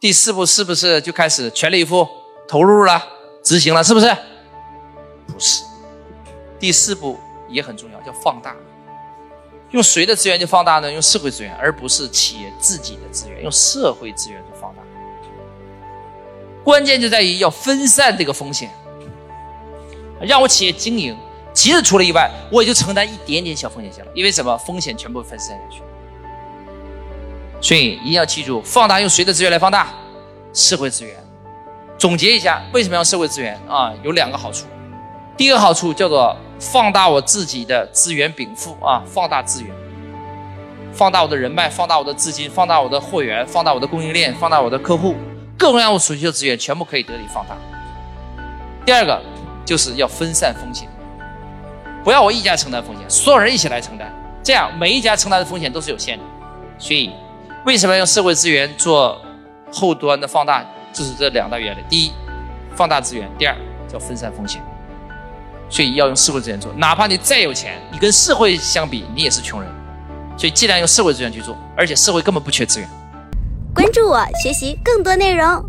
第四步是不是就开始全力以赴投入了、执行了？是不是？不是。第四步也很重要，叫放大。用谁的资源去放大呢？用社会资源，而不是企业自己的资源，用社会资源去放大。关键就在于要分散这个风险，让我企业经营，即使出了意外，我也就承担一点点小风险就了。因为什么？风险全部分散下去。所以一定要记住，放大用谁的资源来放大？社会资源。总结一下，为什么要社会资源啊？有两个好处。第一个好处叫做放大我自己的资源禀赋啊，放大资源，放大我的人脉，放大我的资金，放大我的货源，放大我的供应链，放大我的客户，各种各样我所需的资源全部可以得以放大。第二个就是要分散风险，不要我一家承担风险，所有人一起来承担，这样每一家承担的风险都是有限的，所以。为什么要用社会资源做后端的放大？就是这两大原理：第一，放大资源；第二，叫分散风险。所以要用社会资源做，哪怕你再有钱，你跟社会相比，你也是穷人。所以既然用社会资源去做，而且社会根本不缺资源。关注我，学习更多内容。